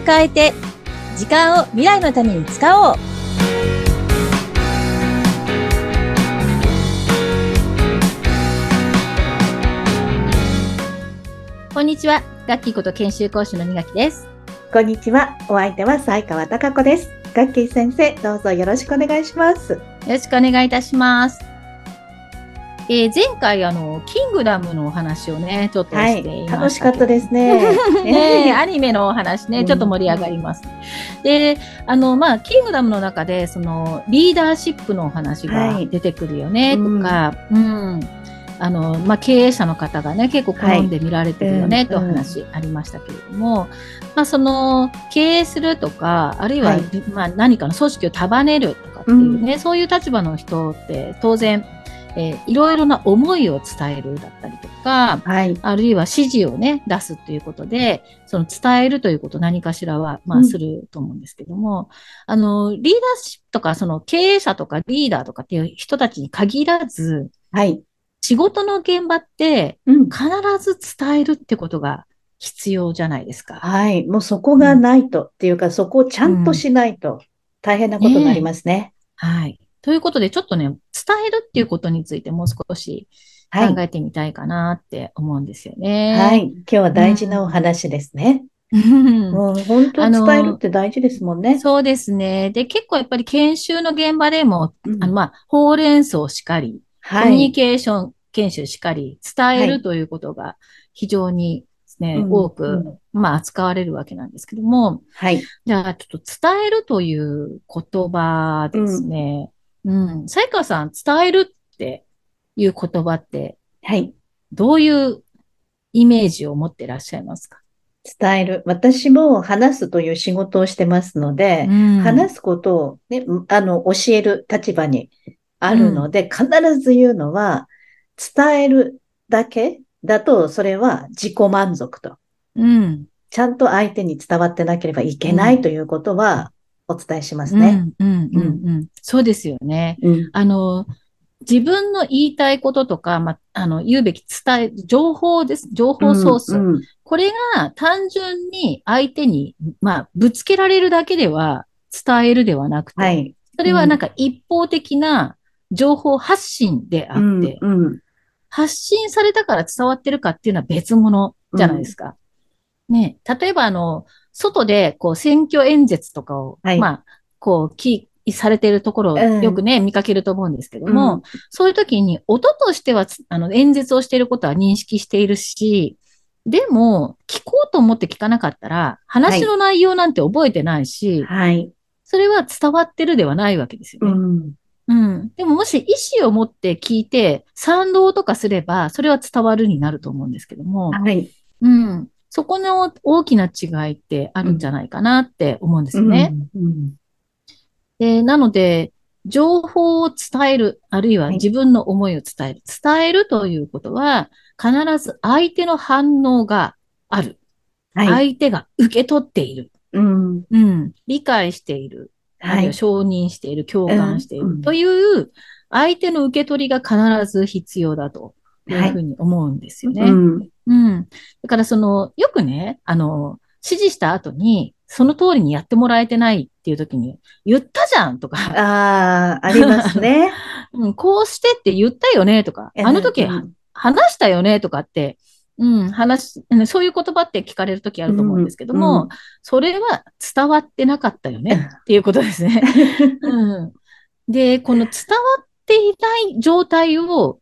を変えて、時間を未来のために使おう。こんにちは。ガッキーこと研修講師の二垣です。こんにちは。お相手は西川貴子です。ガッキー先生、どうぞよろしくお願いします。よろしくお願いいたします。えー前回、あの、キングダムのお話をね、ちょっとはいしていましたけど、楽しかったですね。ねえ アニメのお話ね、うん。ちょっと盛り上がります。で、あの、まあ、キングダムの中で、その、リーダーシップのお話がはい。出てくるよね、うん。とか、うん。あの、まあ、経営者の方がね、結構好んで見られてるよね、はい。と話ありましたけれども、まあ、その、経営するとか、あるいは、はい。まあ、何かの組織を束ねるとかっていうね、そういう立場の人って、当然、えーいろいろな思いを伝えるだったりとか、はい。あるいは指示をね、出すということで、その伝えるということ何かしらは、まあ、うんすると思うんですけども、あの、リーダーシップとか、その経営者とかリーダーとかっていう人たちに限らず、はい。仕事の現場ってうん。必ず伝えるってことが必要じゃないですか。はい。もうそこがないと、っていうか、そこをちゃんとしないと大変なことになりますね。はい。ということで、ちょっとね、伝えるっていうことについてもう少しはい。考えてみたいかなって思うんですよね。はい。今日は大事なお話ですね。うんもう本当伝えるって大事ですもんね。そうですね。で、結構やっぱり研修の現場でも、うんあの、まあ、ほうれん草しかり、コはい。ミュニケーション研修しかり、伝えはいるということが非常にね、うん多く、うんまあ、扱われるわけなんですけども、はい。じゃあ、ちょっと伝えるという言葉ですね。うん。才川さん、伝えるっていう言葉って、はい。どういうイメージを持ってらっしゃいますか？伝える。私も話すという仕事をしてますので、話す。すことをね、あの、教える立場にあるので、必ず言うのは、伝えるだけだと、それは自己満足と。うん。ちゃんと相手に伝わってなければいけないということはお伝えしますね。うん、うん、うん、うん。そうですよね。うん。あの、自分の言いたいこととか、ま、あの、言うべき伝え、情報です。情報ソース。うんうんこれが単純に相手に、まあ、ぶつけられるだけでは伝えるではなくて、はい。それはなんか一方的な情報発信であって、うんうん発信されたから伝わってるかっていうのは別物じゃないですか。ね、例えばあの、外でこう選挙演説とかを、はいまあ、こう、き、されているところをうんよくね、見かけると思うんですけども、うんそういう時に音としてはつ、あの、演説をしていることは認識しているし、でも、聞こうと思って聞かなかったら、話の内容なんて覚えてないし、はい。それは伝わってるではないわけですよね。うん。うん。でももし意思を持って聞いて、賛同とかすれば、それは伝わるになると思うんですけども、はい。うん。そこの大きな違いってあるんじゃないかなって思うんですよね。うん。で、なので、情報を伝える、あるいははい自分の思いを伝える。伝えるということは、必ず相手の反応がある。はい。相手が受け取っている。うん。うん。理解している。は。はい承認している、共感していうんる。という、相手の受け取りが必ず必要だというふうに思うんですよね。うん。うん。だからその、よくね、あの、指示した後に、その通りにやってもらえてないっていう時に、言ったじゃんとか、ああ、ありますね。うん、こうしてって言ったよねとか、あの時うん話したよねとかって、うん、話、うんそういう言葉って聞かれる時あると思うんですけども、うんうんそれは伝わってなかったよねっていうことですね。うん、で、この伝わっていない状態を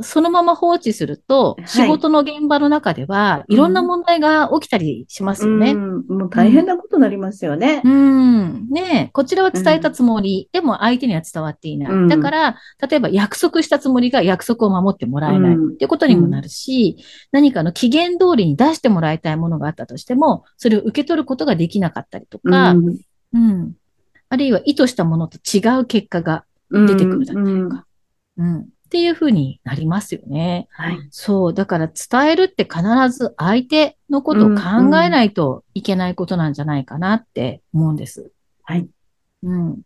そのまま放置すると、はい。仕事の現場の中では、いろんな問題が起きたりしますよね。うん、もう大変なことになりますよね。う。ん。ねえこちらは伝えたつもり、でも相手には伝わっていない。うん。だから、例えば約束したつもりが約束を守ってもらえない。うん。っていうことにもなるし、何かの期限通りに出してもらいたいものがあったとしても、それを受け取ることができなかったりとか、うん。うん。あるいは意図したものと違う結果が出てくるだったりとか、うん。っていうふうになりますよね。はい。そう。だから伝えるって必ず相手のことを考えないといけないことなんじゃないかなって思うんです。はい。うん。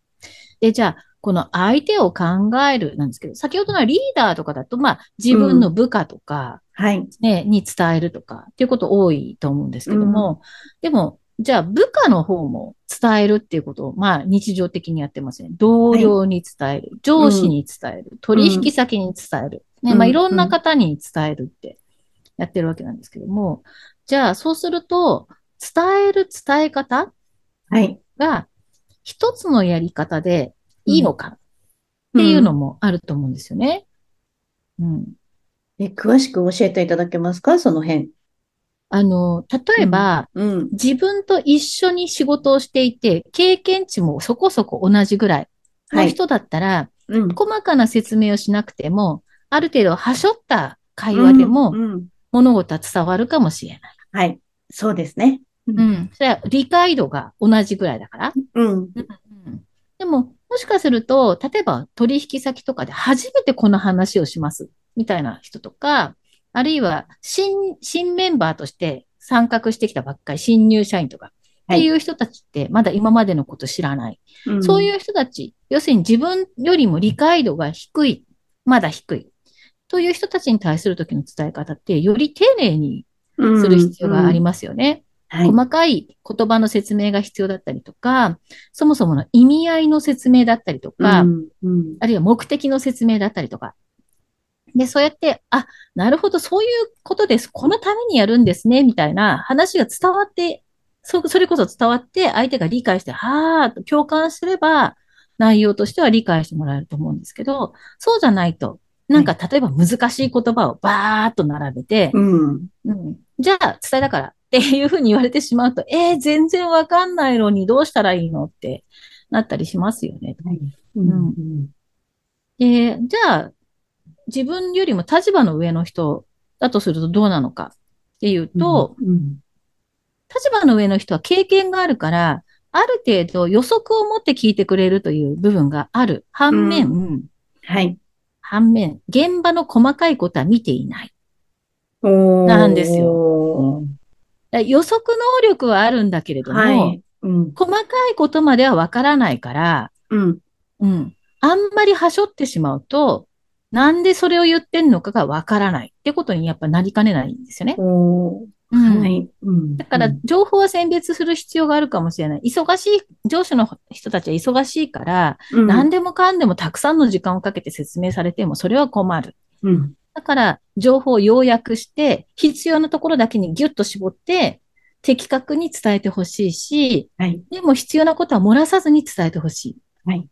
で、じゃあ、この相手を考えるなんですけど、先ほどのリーダーとかだと、まあ、自分の部下とか、はい。ね、に伝えるとかっていうこと多いと思うんですけども、でも、じゃあ部下の方も伝えるっていうことを、まあ日常的にやってますね。同僚に伝える、上司に伝える、取引先に伝える。ね、まあいろんな方に伝えるってやってるわけなんですけども、じゃあそうすると、伝える伝え方はい。が一つのやり方でいいのかっていうのもあると思うんですよね。うん。え、詳しく教えていただけますか？その辺。あの、例えば、うん。自分と一緒に仕事をしていて、経験値もそこそこ同じぐらいの人だったら、うん。細かな説明をしなくても、ある程度はしょった会話でもうんうん物事は伝わるかもしれない。はい。そうですね。うう。ん。それは理解度が同じぐらいだから。うん。うんでも、もしかすると、例えば取引先とかで初めてこの話をします、みたいな人とか、あるいは新、新メンバーとして参画してきたばっかり、新入社員とか、っていう人たちってまだ今までのこと知らない。うんそういう人たち、要するに自分よりも理解度が低い、まだ低い、という人たちに対する時の伝え方って、より丁寧にする必要がありますよね。はい。細かい言葉の説明が必要だったりとか、そもそもの意味合いの説明だったりとか、うんうんあるいは目的の説明だったりとか。で、そうやって、あ、なるほど、そういうことです。このためにやるんですね、みたいな話が伝わって、そ、それこそ伝わって、相手が理解して、はーと共感すれば、内容としては理解してもらえると思うんですけど、そうじゃないと、なんか例えば難しい言葉をバーっと並べて、うん。うん、じゃあ伝えだからっていうふうに言われてしまうと、えー、全然わかんないのにどうしたらいいの？ってなったりしますよね。うん。うん。で、じゃあ、自分よりも立場の上の人だとするとどうなのかっていうと、うん立場の上の人は経験があるから、ある程度予測を持って聞いてくれるという部分がある。反面、はい。反面、現場の細かいことは見ていない。なんですよ。予測能力はあるんだけれども、はい。うん。細かいことまではわからないから、うん。うん。あんまりはしょってしまうと、なんでそれを言ってんのかがわからないってことにやっぱなりかねないんですよね。はい。うんだから、情報は選別する必要があるかもしれない。忙しい、上司の人たちは忙しいから、うん何でもかんでもたくさんの時間をかけて説明されても、それは困る。うん。だから、情報を要約して、必要なところだけにギュッと絞って、的確に伝えてほしいし、はい。でも必要なことは漏らさずに伝えてほしい。はい。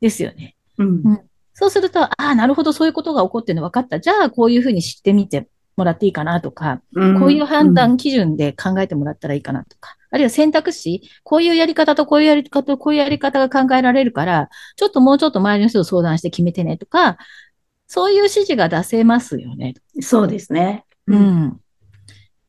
ですよね。うん。そうすると、ああ、なるほど、そういうことが起こってるの分かった。じゃあ、こういうふうに知ってみてもらっていいかなとか、こういう判断基準で考えてもらったらいいかなとか、あるいは選択肢、こういうやり方とこういうやり方とこういうやり方が考えられるから、ちょっともうちょっと周りの人と相談して決めてねとか、そういう指示が出せますよね。うんそうですね。う。ん。だ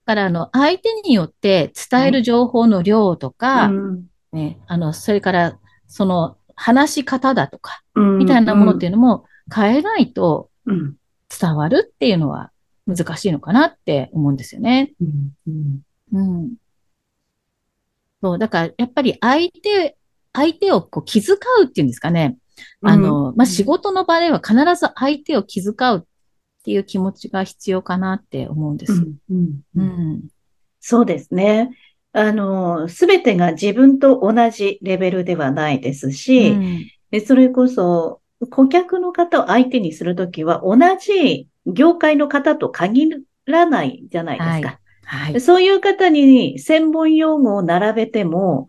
から、あの、相手によって伝える情報の量とか、うんね、あの、それから、その、話し方だとか、うんみたいなものっていうのも変えないとうん伝わるっていうのは難しいのかなって思うんですよね。うんうんうん。そう、だからやっぱり相手、相手をこう気遣うっていうんですかね。あの、まあ、仕事の場では必ず相手を気遣うっていう気持ちが必要かなって思うんです。うんうん。そうですね。あの、すべてが自分と同じレベルではないですし、うんでそれこそ、顧客の方を相手にするときは、同じ業界の方と限らないじゃないですか。はい。でそういう方に専門用語を並べても、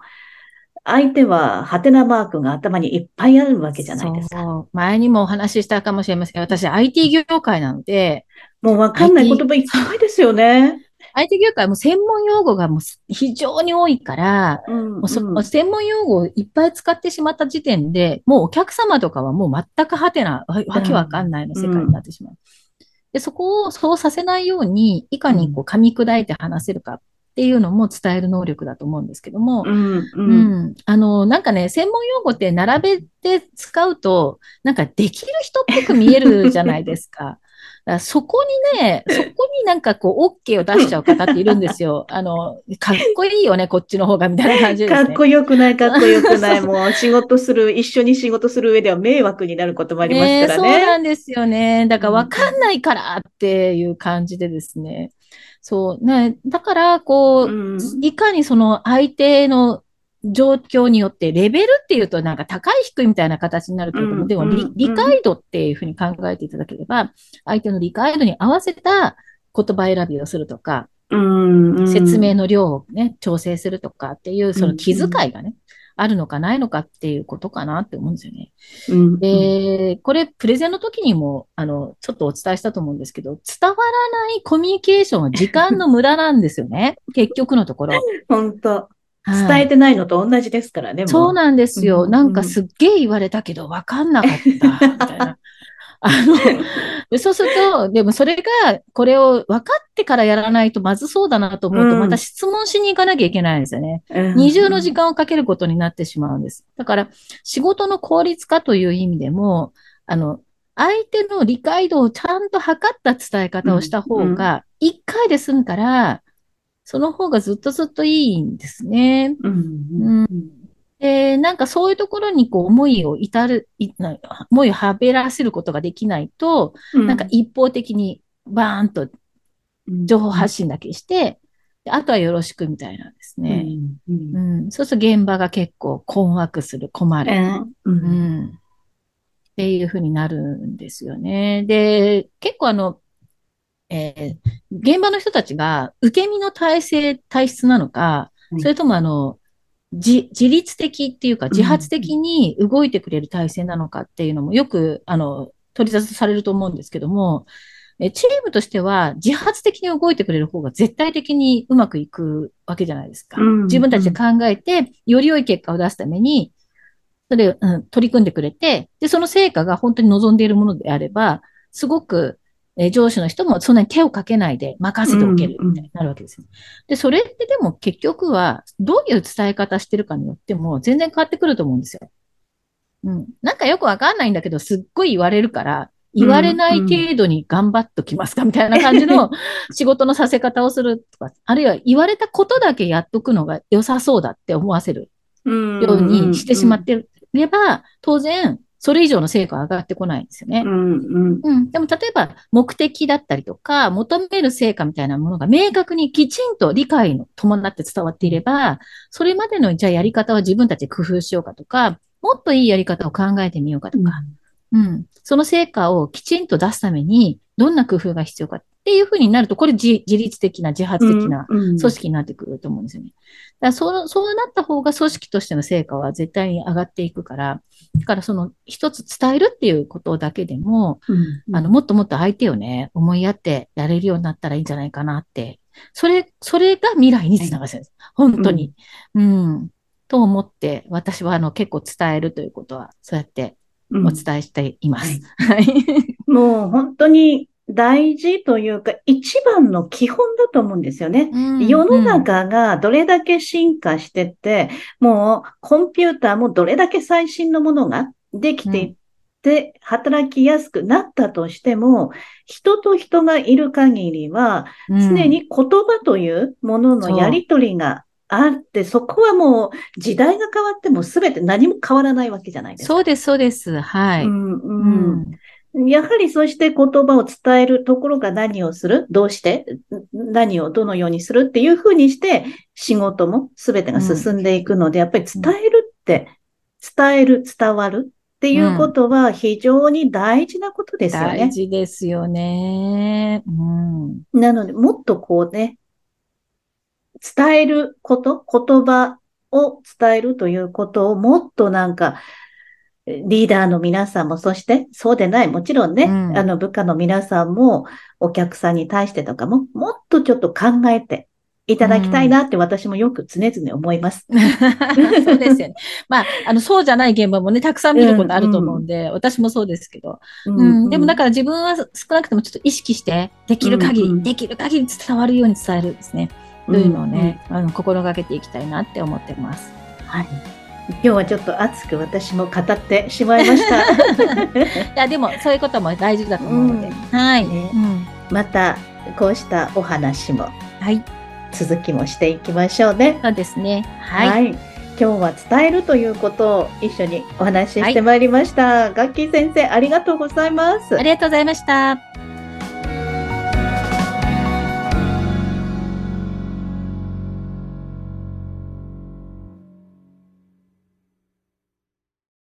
相手はハテナマークが頭にいっぱいあるわけじゃないですか。前にもお話ししたかもしれませんが、私 IT 業界なので、もうわかんない言葉いっぱいですよね。IT 業界も専門用語がもう非常に多いから、うんもう専門用語をいっぱい使ってしまった時点で、もうお客様とかはもう全くハテな、わわけわかんないの世界になってしまう。で、そこをそうさせないように、いかにこう噛み砕いて話せるかっていうのも伝える能力だと思うんですけども、うんううんん。あの、なんかね、専門用語って並べて使うと、なんかできる人っぽく見えるじゃないですか。らそこにね、そこになんかこう、OK を出しちゃう方っているんですよ。あの、かっこいいよね、こっちの方が、みたいな感じです、ね。かっこよくない、かっこよくない。もう仕事する、一緒に仕事する上では迷惑になることもありますからね。ねそうなんですよね。だからわかんないからっていう感じでですね。そう。ね、だから、こう、うんいかにその相手の状況によって、レベルっていうとなんか高い低いみたいな形になるけれども、うんでも理解度っていうふうに考えていただければ、相手の理解度に合わせた言葉選びをするとか、説明の量をね、調整するとかっていう、その気遣いがね、あるのかないのかっていうことかなって思うんですよね。うんで、これ、プレゼンの時にも、あの、ちょっとお伝えしたと思うんですけど、伝わらないコミュニケーションは時間の無駄なんですよね。結局のところ。本当はい伝えてないのと同じですからね。もそうなんですよ。うんなんかすっげえ言われたけど、わかんなかった、みたいな。あの、でそうすると、でもそれが、これを分かってからやらないとまずそうだなと思うと、うんまた質問しに行かなきゃいけないんですよね。うん二重の時間をかけることになってしまうんです。だから、仕事の効率化という意味でも、あの、相手の理解度をちゃんと測った伝え方をした方が、一回で済むから、その方がずっとずっといいんですね。うんうんで、なんかそういうところにこう思いを至る、思いをはべらせることができないと、うんなんか一方的にバーンと情報発信だけして、であとはよろしくみたいなんですね。うんうん、そうすると現場が結構困惑する、困る。ううんん。っていうふうになるんですよね。で、結構あの、えー現場の人たちが受け身の体制、体質なのかは、い。それともあの、自自律的っていうか、自発的に動いてくれる体制なのかっていうのもよく、あの、取り沙汰されると思うんですけども、えチームとしては自発的に動いてくれる方が絶対的にうまくいくわけじゃないですか。うん。自分たちで考えて、より良い結果を出すために、それを、うん、取り組んでくれて、で、その成果が本当に望んでいるものであれば、すごく、えー上司の人もそんなに手をかけないで任せておけるみたいになるわけですよ。で、それってでも結局は、どういう伝え方してるかによっても全然変わってくると思うんですよ。うん。なんかよくわかんないんだけど、すっごい言われるから、言われない程度に頑張っときますかみたいな感じの 仕事のさせ方をするとか、あるいは言われたことだけやっとくのが良さそうだって思わせるようにしてしまってれば、当然、それ以上の成果は上がってこないんですよねう。んうんうん。でも、例えば、目的だったりとか、求める成果みたいなものが明確にきちんと理解の伴って伝わっていれば、それまでの、じゃあやり方は自分たちで工夫しようかとか、もっといいやり方を考えてみようかとか、うん。その成果をきちんと出すために、どんな工夫が必要かっていうふうになると、これ自自律的な、自発的な組組織になってくると思うんですよね。だからそう、そうなった方が組織としての成果は絶対に上がっていくから、だからその一つ伝えるっていうことだけでも、あの、もっともっと相手をね、思いやってやれるようになったらいいんじゃないかなって。それ、それが未来につながるんです。本当に。うん。と思って、私はあの結構伝えるということは、そうやってうんお伝えしています。はい。もう本当に大事というか、一番の基本だと思うんですよね。世の中がどれだけ進化してって、もうコンピューターもどれだけ最新のものができていって、働きやすくなったとしても、人と人がいる限りは、うん常に言葉というもののやりとりがあって、そこはもう時代が変わっても全て何も変わらないわけじゃないですか。そうです、そうです。はい。うんううんん。やはりそして言葉を伝えるところが何をする？どうして？何をどのようにするっていうふうにして仕事も全てが進んでいくので、やっぱり伝えるって、伝える、伝わるっていうことは非常に大事なことですよね。大事ですよね。うん。なので、もっとこうね、伝えること、言葉を伝えるということをもっとなんか、リーダーの皆さんも、そしてそうでない、もちろんね、うんあの部下の皆さんも、お客さんに対してとかも、もっとちょっと考えていただきたいなって私もよく常々思います。そうですよね。まあ、あの、そうじゃない現場もね、たくさん見ることあると思うんで、私もそうですけど。うん。でも、だから自分は少なくともちょっと意識して、できる限り、うんうんできる限り伝わるように伝えるですね。というのをね、あの、心がけていきたいなって思ってます。はい。今日はちょっと熱く私も語ってしまいました。いや、でも、そういうことも大事だと思うので。はい。ねうん。また、こうしたお話もはい。続きもしていきましょうね。そうですね。はい。はい。今日は伝えるということを一緒にお話ししてまいりました。ガッキー先生、ありがとうございますあ。りがとうございました。